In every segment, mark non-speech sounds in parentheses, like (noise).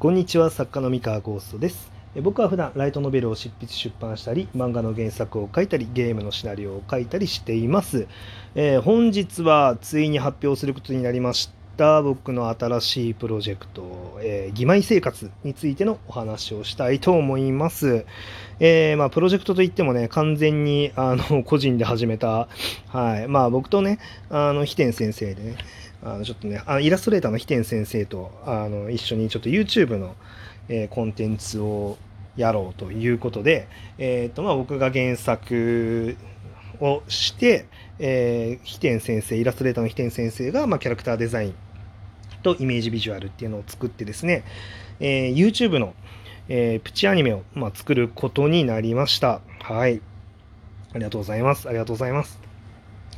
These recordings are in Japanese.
こんにちは作家の三河ゴーストです。僕は普段ライトノベルを執筆出版したり漫画の原作を書いたりゲームのシナリオを書いたりしています、えー、本日はついに発表することになりました僕の新しいプロジェクト、えー、義妹生活についてのお話をしたいと思います、えー、まあ、プロジェクトといってもね完全にあの個人で始めた、はい。まあ、僕とねあの飛天先生でねあのちょっとね、あのイラストレーターの飛天先生とあの一緒にちょっと YouTube の、えー、コンテンツをやろうということで、えーとまあ、僕が原作をして、えー、飛天先生、イラストレーターの飛天先生が、まあ、キャラクターデザインとイメージビジュアルっていうのを作ってですね、えー、YouTube の、えー、プチアニメを、まあ、作ることになりました。はい。ありがとうございます。ありがとうございます。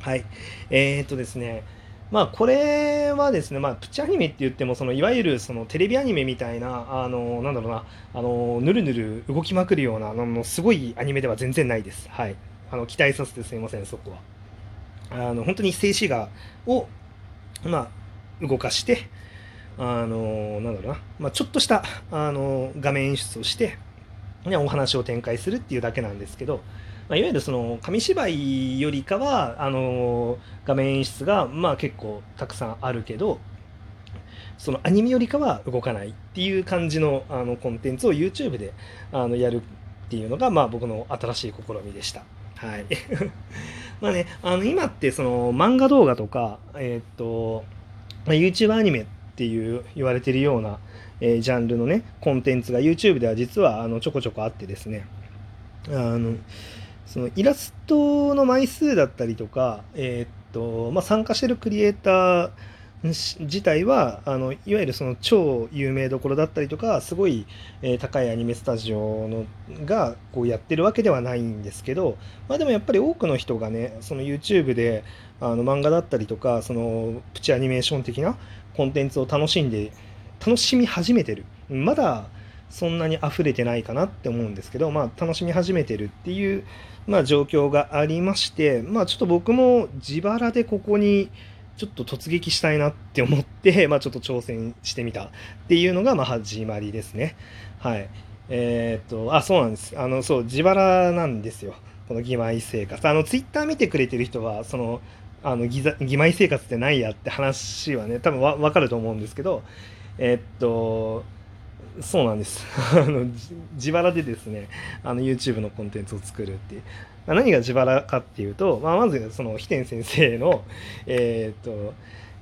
はい。えー、っとですね、まあこれはですね、まあ、プチアニメって言ってもそのいわゆるそのテレビアニメみたいなあのなんだろうなあのぬるぬる動きまくるようなあのすごいアニメでは全然ないです。はい、あの期待させてすみませんそこは。あの本当に静止画を、まあ、動かしてあのなんだろうな、まあ、ちょっとしたあの画面演出をして、ね、お話を展開するっていうだけなんですけど。まあ、いわゆるその紙芝居よりかはあの画面演出がまあ結構たくさんあるけどそのアニメよりかは動かないっていう感じのあのコンテンツを YouTube であのやるっていうのがまあ僕の新しい試みでした。はい。(laughs) まあね、あの今ってその漫画動画とか、えー、っと、まあ、YouTube アニメっていう言われてるような、えー、ジャンルのね、コンテンツが YouTube では実はあのちょこちょこあってですね、あの、そのイラストの枚数だったりとか、えー、っとまあ、参加してるクリエイター自体はあのいわゆるその超有名どころだったりとかすごい、えー、高いアニメスタジオのがこうやってるわけではないんですけど、まあ、でもやっぱり多くの人がねその YouTube であの漫画だったりとかそのプチアニメーション的なコンテンツを楽しんで楽しみ始めてるまだそんなに溢れてないかなって思うんですけど、まあ、楽しみ始めてるっていう、まあ、状況がありまして、まあ、ちょっと僕も自腹でここにちょっと突撃したいなって思って、(laughs) まあ、ちょっと挑戦してみたっていうのが、まあ、始まりですね。はい。えー、っと、あ、そうなんです。あの、そう、自腹なんですよ。この義妹生活。あの、ツイッター見てくれてる人は、その、あの、義妹生活ってないやって話はね、多分わ分かると思うんですけど、えー、っと、そうなんです。(laughs) あの自腹でですねあの YouTube のコンテンツを作るっていう、何が自腹かっていうと、まあ、まずその飛天先生の (laughs) えー、っと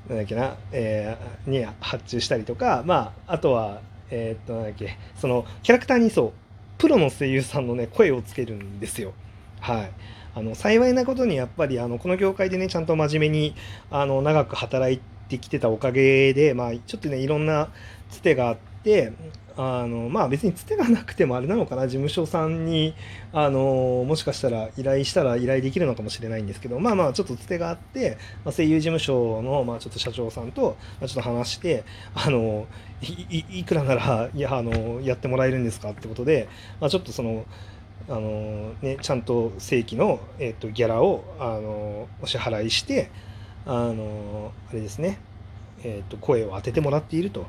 なんだっけな、えー、に発注したりとかまああとはえー、っとなんだっけそのキャラクターにそうプロの声優さんのね声をつけるんですよ。はい。あの幸いなことにやっぱりあのこの業界でねちゃんと真面目にあの長く働いてきてたおかげでまあちょっとねいろんなつてがあってあのまあ別につてがなくてもあれなのかな事務所さんにあのもしかしたら依頼したら依頼できるのかもしれないんですけどまあまあちょっとつてがあって、まあ、声優事務所の、まあ、ちょっと社長さんと、まあ、ちょっと話してあのいくらならいやあのやってもらえるんですかってことで、まあ、ちょっとそのあのね、ちゃんと正規の、えーと、ギャラをあのお支払いしてあのあれですね、えーと声を当ててもらっていると。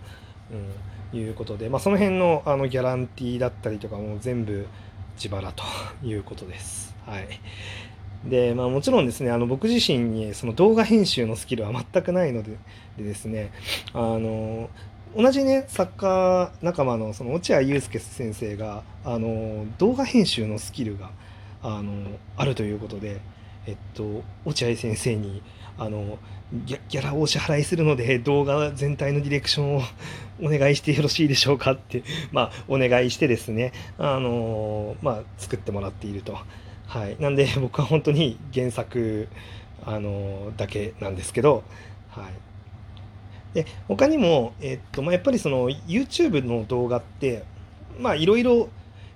うん、いうことで、まあ、その辺のあのギャランティーだったりとかも全部自腹と (laughs) いうことです。はいでまあ、もちろんですねあの僕自身にその動画編集のスキルは全くないのででですねあの同じね作家仲間のその落合祐介先生があの動画編集のスキルがあのあるということで、えっと、落合先生にあのギャラをお支払いするので動画全体のディレクションを (laughs) お願いしてよろしいでしょうかって、まあ、お願いしてですね、あのまあ、作ってもらっていると。はい、なんで僕は本当に原作、あのだけなんですけど、はい、で他にも、えっとまあ、やっぱりその YouTube の動画ってまあいろいろ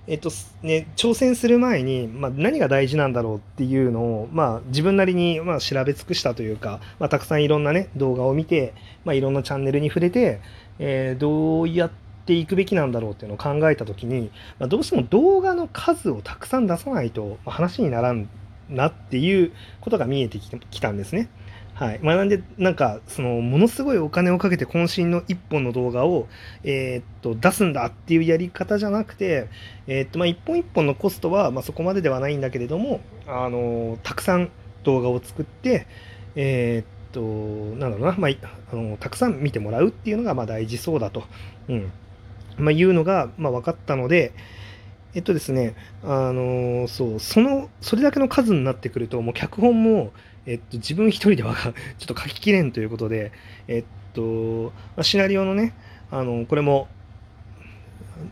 えっとね、挑戦する前に、まあ、何が大事なんだろうっていうのを、まあ、自分なりに、まあ、調べ尽くしたというか、まあ、たくさんいろんな、ね、動画を見て、まあ、いろんなチャンネルに触れて、えー、どうやっていくべきなんだろうっていうのを考えた時に、まあ、どうしても動画の数をたくさん出さないと、まあ、話にならんなっていうことが見えてきたんですね。はい。まあ、なんでなんかそのものすごいお金をかけて渾身の1本の動画を、え、っと出すんだっていうやり方じゃなくて、え、っとまあ、1本1本のコストは、まあ、そこまでではないんだけれども、あのたくさん動画を作って、えー、っとなんだろうな、まあ、あのたくさん見てもらうっていうのがまあ大事そうだと、うん。まあ、いうのが、まあ、分かったので、えっとですね、あのそう、その、それだけの数になってくると、もう脚本も、えっと、自分一人では (laughs) ちょっと書ききれんということで、えっと、シナリオのね、あの、これも、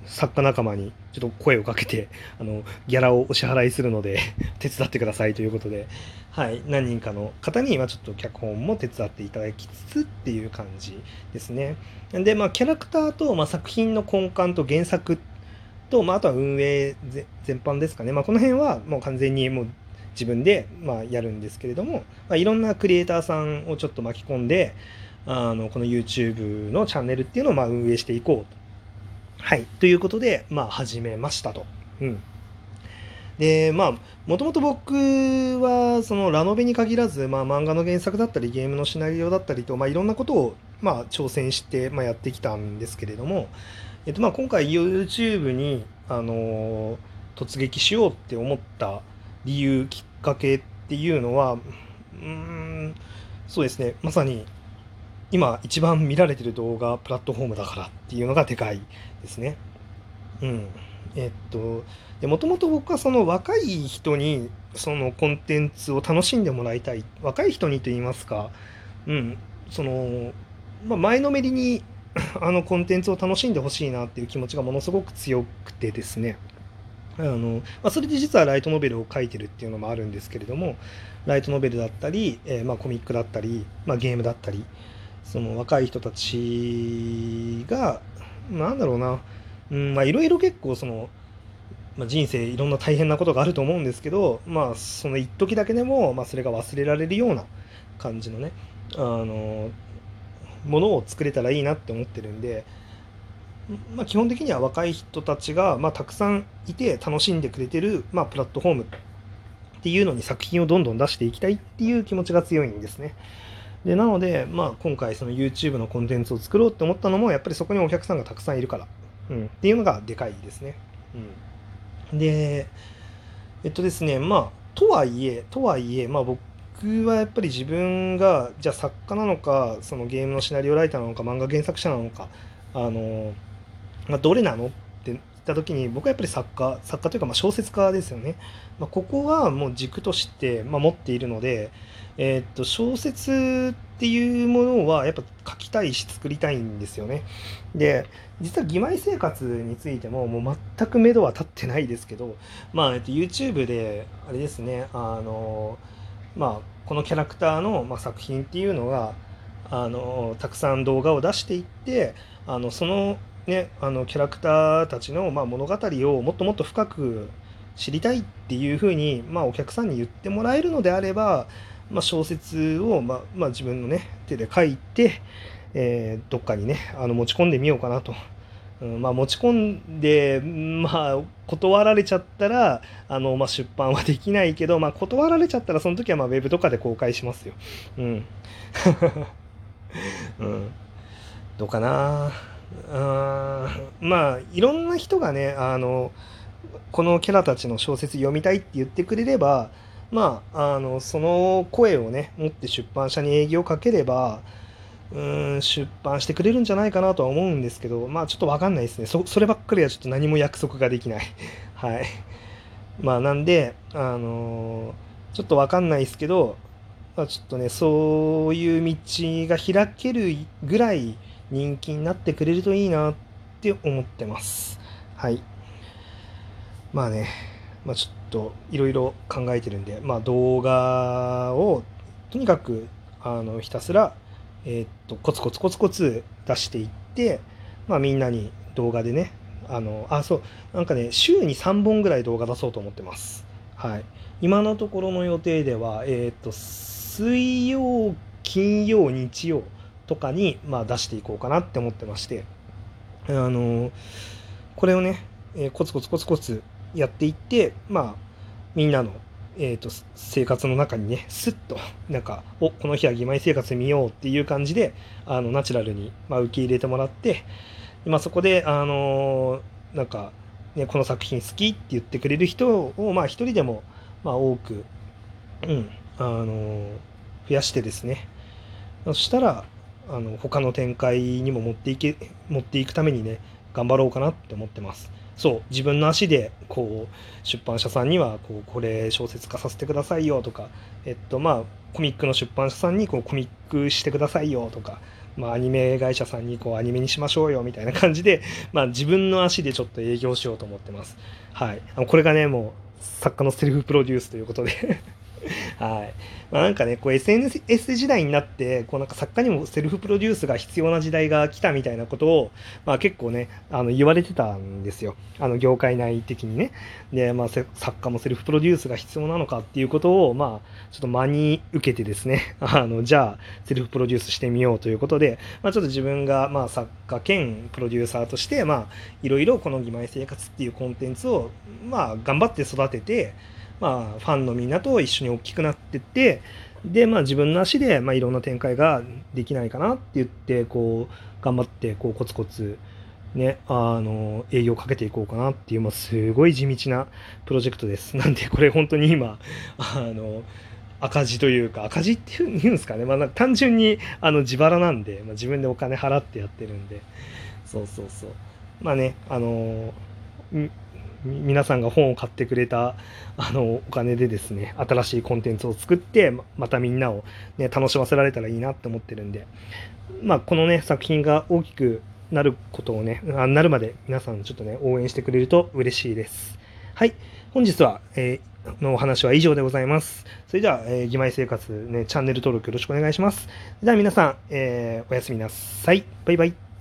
作家仲間にちょっと声をかけて、あの、ギャラをお支払いするので (laughs) 手伝ってくださいということで、はい、何人かの方に、まあ、ちょっと脚本も手伝っていただきつつっていう感じですね。で、まあ、キャラクターと、まあ、作品の根幹と原作と、まあ、あとは運営全般ですかね。まあ、この辺はもう完全にもう自分でまあやるんですけれども、まあ、いろんなクリエイターさんをちょっと巻き込んであのこの YouTube のチャンネルっていうのをまあ運営していこうと。はい、ということで、まあ、始めましたと。うんでまあもともと僕はそのラノベに限らず、まあ、漫画の原作だったりゲームのシナリオだったりと、まあ、いろんなことを、まあ、挑戦して、まあ、やってきたんですけれども、えっとまあ、今回 YouTube に、あの突撃しようって思った理由きっかけっていうのはうんそうですね。まさに今一番見られてる動画プラットフォームだからっていうのがでかいですね。うん、えっともともと僕はその若い人にそのコンテンツを楽しんでもらいたい。若い人にと言いますか、うん、その、まあ、前のめりにあのコンテンツを楽しんでほしいなっていう気持ちがものすごく強くてですね。あの、まあ、それで実はライトノベルを書いてるっていうのもあるんですけれどもライトノベルだったり、えー、まあコミックだったり、まあ、ゲームだったりその若い人たちがなんだろうな、いろいろ結構その、ま、人生いろんな大変なことがあると思うんですけどまあその一時だけでも、ま、それが忘れられるような感じのねあのものを作れたらいいなって思ってるんでまあ、基本的には若い人たちが、まあ、たくさんいて楽しんでくれてる、まあ、プラットフォームっていうのに作品をどんどん出していきたいっていう気持ちが強いんですね。でなので、まあ、今回その YouTube のコンテンツを作ろうって思ったのもやっぱりそこにお客さんがたくさんいるから、うん、っていうのがでかいですね。うん、でえっとですねまあとはいえとはいえ、まあ、僕僕はやっぱり自分がじゃあ作家なのかそのゲームのシナリオライターなのか漫画原作者なのかあのまあ、どれなのって言った時に僕はやっぱり作家作家というかま小説家ですよね、まあ、ここはもう軸としてま持っているので、えー、っと小説っていうものはやっぱ書きたいし作りたいんですよね。で実は義妹生活についてももう全く目処は立ってないですけど、まあえっと、YouTube であれですねあのまあこのキャラクターの、ま作品っていうのがあのたくさん動画を出していってあのそのね、あのキャラクターたちの、まあ、物語をもっともっと深く知りたいっていうふうに、まあ、お客さんに言ってもらえるのであれば、まあ、小説を、まあまあ、自分の、ね、手で書いて、えー、どっかにねあの持ち込んでみようかなと。うんまあ、持ち込んで、まあ、断られちゃったらあの、まあ、出版はできないけど、まあ、断られちゃったらその時はまあウェブとかで公開しますよ。うん。(laughs) うん、どうかなあまあいろんな人がねあのこのキャラたちの小説読みたいって言ってくれればまああのその声をね持って出版社に営業をかければうん出版してくれるんじゃないかなとは思うんですけどまあちょっと分かんないですねそればっかりはちょっと何も約束ができない (laughs) はいまあなんであのちょっと分かんないですけど、まあ、ちょっとねそういう道が開けるぐらい人気になってくれるといいなって思ってます。はい。まあね、まあ、ちょっといろいろ考えてるんで、まあ、動画をとにかくあのひたすら、えー、っとコツコツコツコツ出していって、まあ、みんなに動画でねあのあそうなんかね週に3本ぐらい動画出そうと思ってます。はい、今のところの予定では、えー、っと水曜金曜日曜とかに、まあ、出していこうかなって思ってましてあのこれをね、えー、コツコツコツコツやっていってまあみんなのえーと、生活の中にねスッとなんかおこの日は義妹生活見ようっていう感じであのナチュラルに、まあ、受け入れてもらって、まあ、そこで、あのー、なんか、ね、この作品好きって言ってくれる人を、まあ、一人でも、まあ、多く、うんあのー、増やしてですねそしたらあの他の展開にも持っていけ持っていくためにね頑張ろうかなって思ってます。そう自分の足でこう出版社さんにはこうこれ小説化させてくださいよとか、えっとまあ、コミックの出版社さんにこうコミックしてくださいよとか、まあ、アニメ会社さんにこうアニメにしましょうよみたいな感じで、まあ、自分の足でちょっと営業しようと思ってます。はい、これがねもう作家のセルフプロデュースということではい。まあ、なんかね、こう SNS 時代になって、こうなんか作家にもセルフプロデュースが必要な時代が来たみたいなことを、まあ結構ね、あの言われてたんですよ。あの業界内的にね。で、まあ作家もセルフプロデュースが必要なのかっていうことを、まあちょっと真に受けてですね、(laughs) あの、じゃあセルフプロデュースしてみようということで、まあちょっと自分がまあ作家兼プロデューサーとして、まあいろいろこの義妹生活っていうコンテンツを、まあ頑張って育てて、まあ、ファンのみんなと一緒に大きくなってってで、まあ、自分の足で、まあ、いろんな展開ができないかなって言ってこう頑張ってこうコツコツね、あの営業をかけていこうかなっていう、まあ、すごい地道なプロジェクトです。なんでこれ本当に今あの赤字というか赤字っていうんですかね、まあ、単純にあの自腹なんで、まあ、自分でお金払ってやってるんで。そうそうそう。まあねあの皆さんが本を買ってくれたあのお金でですね新しいコンテンツを作ってまたみんなを、ね、楽しませられたらいいなって思ってるんで、まあ、このね作品が大きくなることをねなるまで皆さんちょっとね応援してくれると嬉しいです。はい。本日は、えー、のお話は以上でございます。それでは、えー、義妹生活ねチャンネル登録よろしくお願いします。では皆さん、えー、おやすみなさい。バイバイ。